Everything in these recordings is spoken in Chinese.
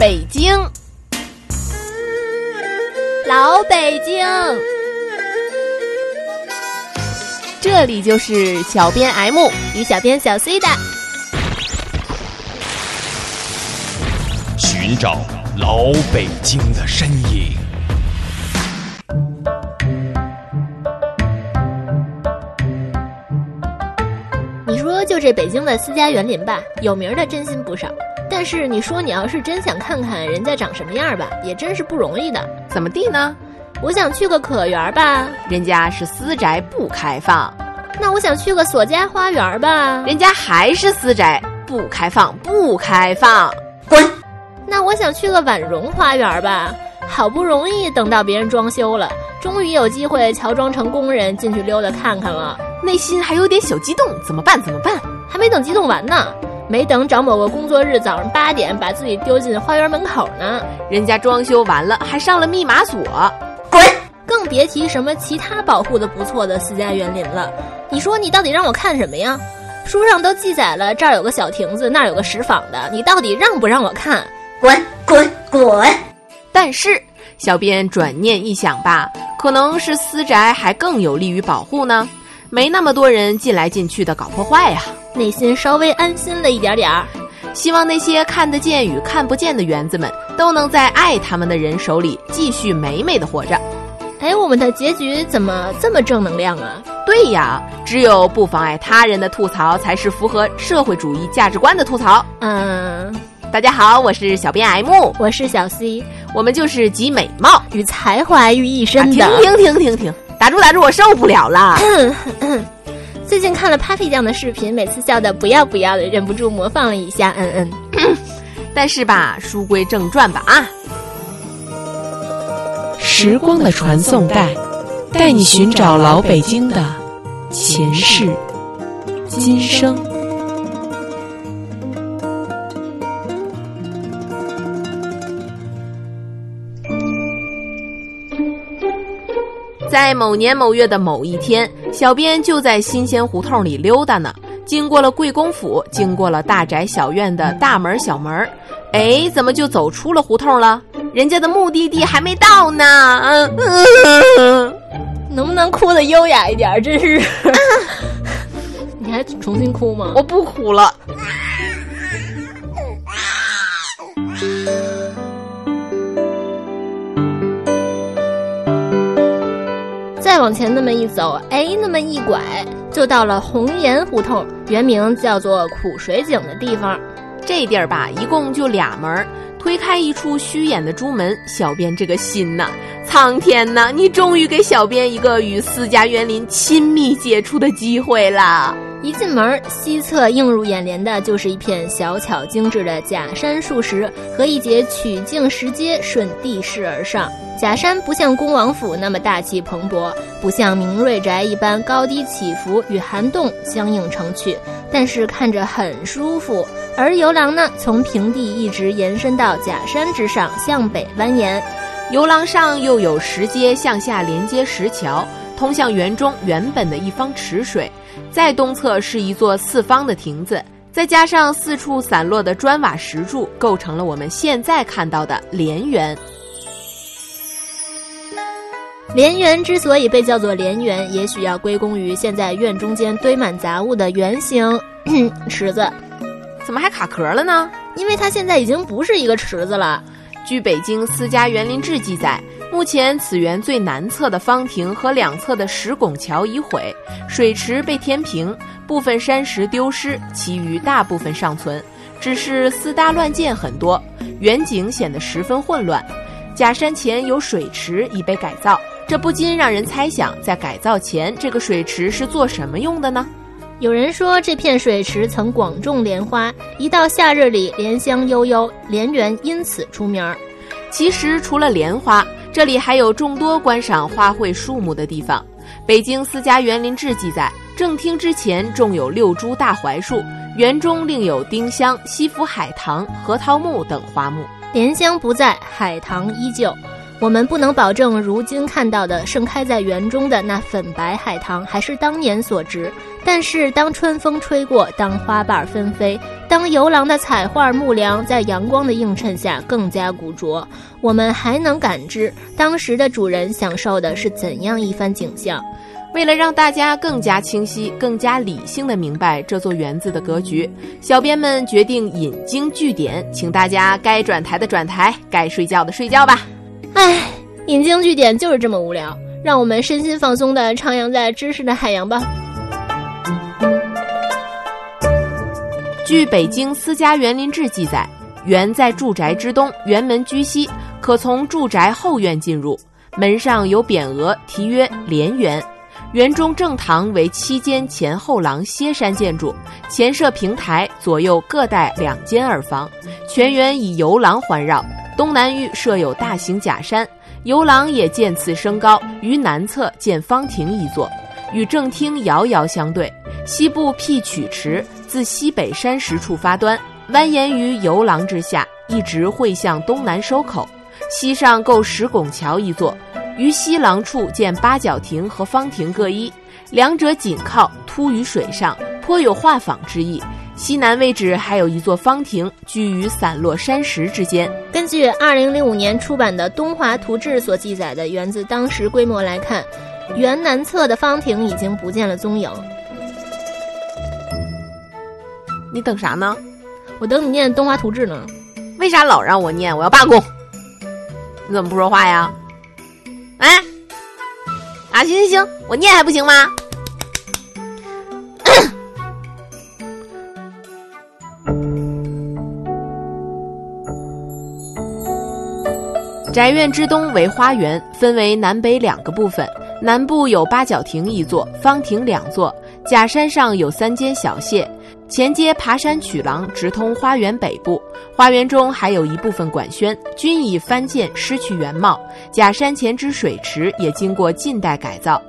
北京，老北京，这里就是小编 M 与小编小 C 的寻找老北京的身影。你说就这北京的私家园林吧，有名的真心不少。但是你说你要是真想看看人家长什么样吧，也真是不容易的。怎么地呢？我想去个可园吧，人家是私宅不开放。那我想去个索家花园吧，人家还是私宅不开放，不开放。滚！那我想去个婉容花园吧，好不容易等到别人装修了，终于有机会乔装成工人进去溜达看看了，内心还有点小激动，怎么办？怎么办？还没等激动完呢。没等找某个工作日早上八点把自己丢进花园门口呢，人家装修完了还上了密码锁，滚！更别提什么其他保护的不错的私家园林了。你说你到底让我看什么呀？书上都记载了，这儿有个小亭子，那儿有个石坊的，你到底让不让我看？滚滚滚！但是小编转念一想吧，可能是私宅还更有利于保护呢。没那么多人进来进去的搞破坏呀，内心稍微安心了一点点儿。希望那些看得见与看不见的园子们，都能在爱他们的人手里继续美美的活着。哎，我们的结局怎么这么正能量啊？对呀，只有不妨碍他人的吐槽，才是符合社会主义价值观的吐槽。嗯，大家好，我是小编 M，我是小 C，我们就是集美貌与才华于一身的。停停停停停！打住打住，我受不了了。最近看了 Papi 酱的视频，每次笑的不要不要的，忍不住模仿了一下。嗯嗯。但是吧，书归正传吧啊。时光的传送带，带你寻找老北京的前世今生。在某年某月的某一天，小编就在新鲜胡同里溜达呢。经过了贵公府，经过了大宅小院的大门小门哎，怎么就走出了胡同了？人家的目的地还没到呢。嗯，能不能哭的优雅一点？真是，你还重新哭吗？我不哭了。再往前那么一走，哎，那么一拐，就到了红岩胡同，原名叫做苦水井的地方。这地儿吧，一共就俩门儿推开一处虚掩的朱门，小编这个心呐，苍天呐，你终于给小编一个与私家园林亲密接触的机会啦！一进门，西侧映入眼帘的就是一片小巧精致的假山树石和一节曲径石阶顺地势而上。假山不像恭王府那么大气蓬勃，不像明瑞宅一般高低起伏与涵洞相映成趣，但是看着很舒服。而游廊呢，从平地一直延伸到假山之上，向北蜿蜒。游廊上又有石阶向下连接石桥，通向园中原本的一方池水。在东侧是一座四方的亭子，再加上四处散落的砖瓦石柱，构成了我们现在看到的莲园。莲园之所以被叫做莲园，也许要归功于现在院中间堆满杂物的圆形 池子。怎么还卡壳了呢？因为它现在已经不是一个池子了。据《北京私家园林志》记载，目前此园最南侧的方亭和两侧的石拱桥已毁，水池被填平，部分山石丢失，其余大部分尚存。只是私搭乱建很多，园景显得十分混乱。假山前有水池已被改造。这不禁让人猜想，在改造前，这个水池是做什么用的呢？有人说，这片水池曾广种莲花，一到夏日里，莲香悠悠，莲园因此出名儿。其实，除了莲花，这里还有众多观赏花卉树木的地方。《北京私家园林志》记载，正厅之前种有六株大槐树，园中另有丁香、西府海棠、核桃木等花木。莲香不在，海棠依旧。我们不能保证如今看到的盛开在园中的那粉白海棠还是当年所植，但是当春风吹过，当花瓣纷飞，当游廊的彩画木梁在阳光的映衬下更加古拙，我们还能感知当时的主人享受的是怎样一番景象。为了让大家更加清晰、更加理性的明白这座园子的格局，小编们决定引经据典，请大家该转台的转台，该睡觉的睡觉吧。唉，引经据典就是这么无聊，让我们身心放松的徜徉在知识的海洋吧。据《北京私家园林志》记载，园在住宅之东，园门居西，可从住宅后院进入。门上有匾额，题曰“莲园”。园中正堂为七间前后廊歇山建筑，前设平台，左右各带两间耳房。全园以游廊环绕，东南隅设有大型假山，游廊也渐次升高，于南侧建方亭一座，与正厅遥遥相对。西部辟曲池。自西北山石处发端，蜿蜒于游廊之下，一直汇向东南收口。西上构石拱桥一座，于西廊处建八角亭和方亭各一，两者紧靠，凸于水上，颇有画舫之意。西南位置还有一座方亭，居于散落山石之间。根据二零零五年出版的《东华图志》所记载的园子当时规模来看，园南侧的方亭已经不见了踪影。你等啥呢？我等你念《东华图志》呢。为啥老让我念？我要罢工！你怎么不说话呀？哎，啊，行行行，我念还不行吗？宅院之东为花园，分为南北两个部分。南部有八角亭一座，方亭两座，假山上有三间小榭。前街爬山曲廊直通花园北部，花园中还有一部分管轩，均已翻建失去原貌。假山前之水池也经过近代改造。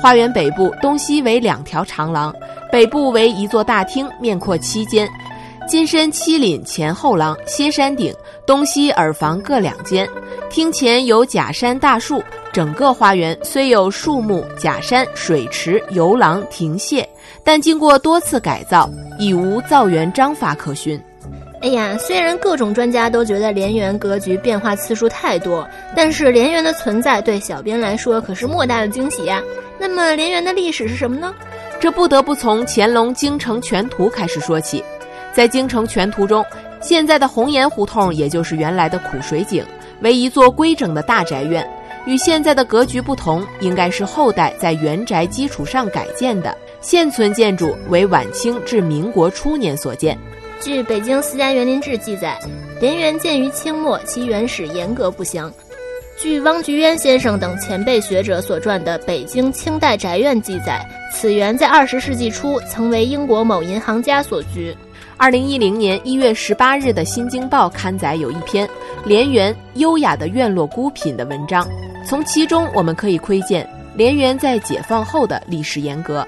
花园北部东西为两条长廊，北部为一座大厅，面阔七间，金身七檩前后廊，歇山顶，东西耳房各两间。厅前有假山大树。整个花园虽有树木、假山、水池、游廊、亭榭，但经过多次改造，已无造园章法可循。哎呀，虽然各种专家都觉得莲园格局变化次数太多，但是莲园的存在对小编来说可是莫大的惊喜呀。那么莲园的历史是什么呢？这不得不从乾隆京城全图开始说起。在京城全图中，现在的红岩胡同也就是原来的苦水井，为一座规整的大宅院。与现在的格局不同，应该是后代在原宅基础上改建的。现存建筑为晚清至民国初年所建。据《北京私家园林志》记载，莲园建于清末，其原始严格不详。据汪菊渊先生等前辈学者所撰的《北京清代宅院》记载，此园在二十世纪初曾为英国某银行家所居。二零一零年一月十八日的《新京报》刊载有一篇《莲园优雅的院落孤品》的文章。从其中我们可以窥见莲园在解放后的历史沿革。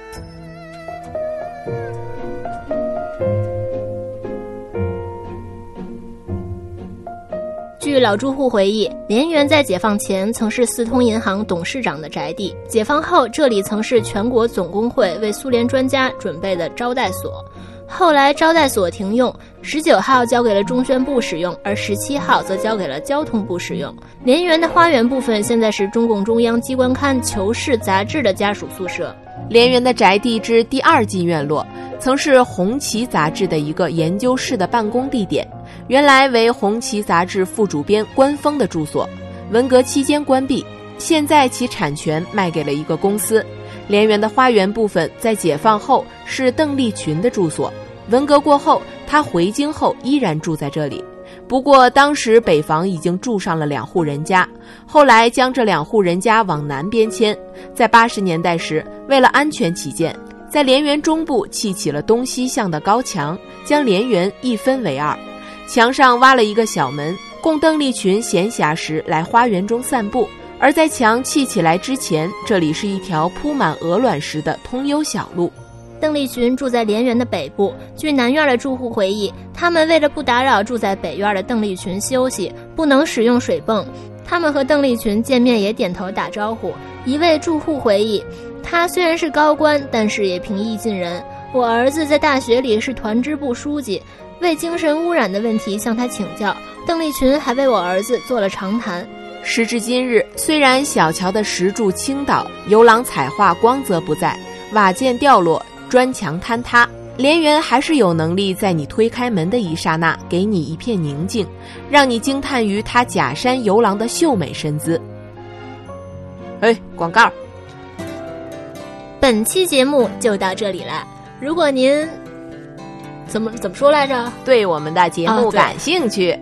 据老住户回忆，莲园在解放前曾是四通银行董事长的宅地，解放后这里曾是全国总工会为苏联专家准备的招待所。后来招待所停用，十九号交给了中宣部使用，而十七号则交给了交通部使用。莲园的花园部分现在是中共中央机关刊《求是》杂志的家属宿舍。莲园的宅地之第二进院落，曾是《红旗》杂志的一个研究室的办公地点，原来为《红旗》杂志副主编官封的住所。文革期间关闭，现在其产权卖给了一个公司。莲园的花园部分在解放后是邓丽群的住所，文革过后他回京后依然住在这里。不过当时北房已经住上了两户人家，后来将这两户人家往南边迁。在八十年代时，为了安全起见，在莲园中部砌起了东西向的高墙，将莲园一分为二，墙上挖了一个小门，供邓丽群闲暇时来花园中散步。而在墙砌起来之前，这里是一条铺满鹅卵石的通幽小路。邓丽群住在莲园的北部。据南院的住户回忆，他们为了不打扰住在北院的邓丽群休息，不能使用水泵。他们和邓丽群见面也点头打招呼，一位住户回忆，他虽然是高官，但是也平易近人。我儿子在大学里是团支部书记，为精神污染的问题向他请教。邓丽群还为我儿子做了长谈。时至今日，虽然小桥的石柱倾倒，游廊彩画光泽不在，瓦件掉落，砖墙坍塌，莲园还是有能力在你推开门的一刹那，给你一片宁静，让你惊叹于它假山游廊的秀美身姿。哎，广告。本期节目就到这里了。如果您怎么怎么说来着？对我们的节目感兴趣，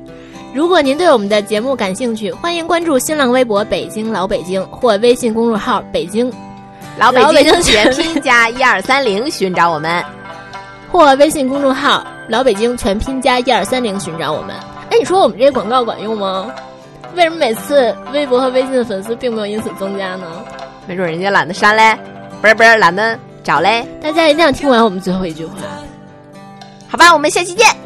如果您对我们的节目感兴趣，欢迎关注新浪微博“北京老北京”或微信公众号“北京老北京全拼加一二三零”寻找我们，或微信公众号“老北京全拼加一二三零”寻找我们。哎，你说我们这广告管用吗？为什么每次微博和微信的粉丝并没有因此增加呢？没准人家懒得删嘞，不是不是懒得找嘞。大家一定要听完我们最后一句话，好吧？我们下期见。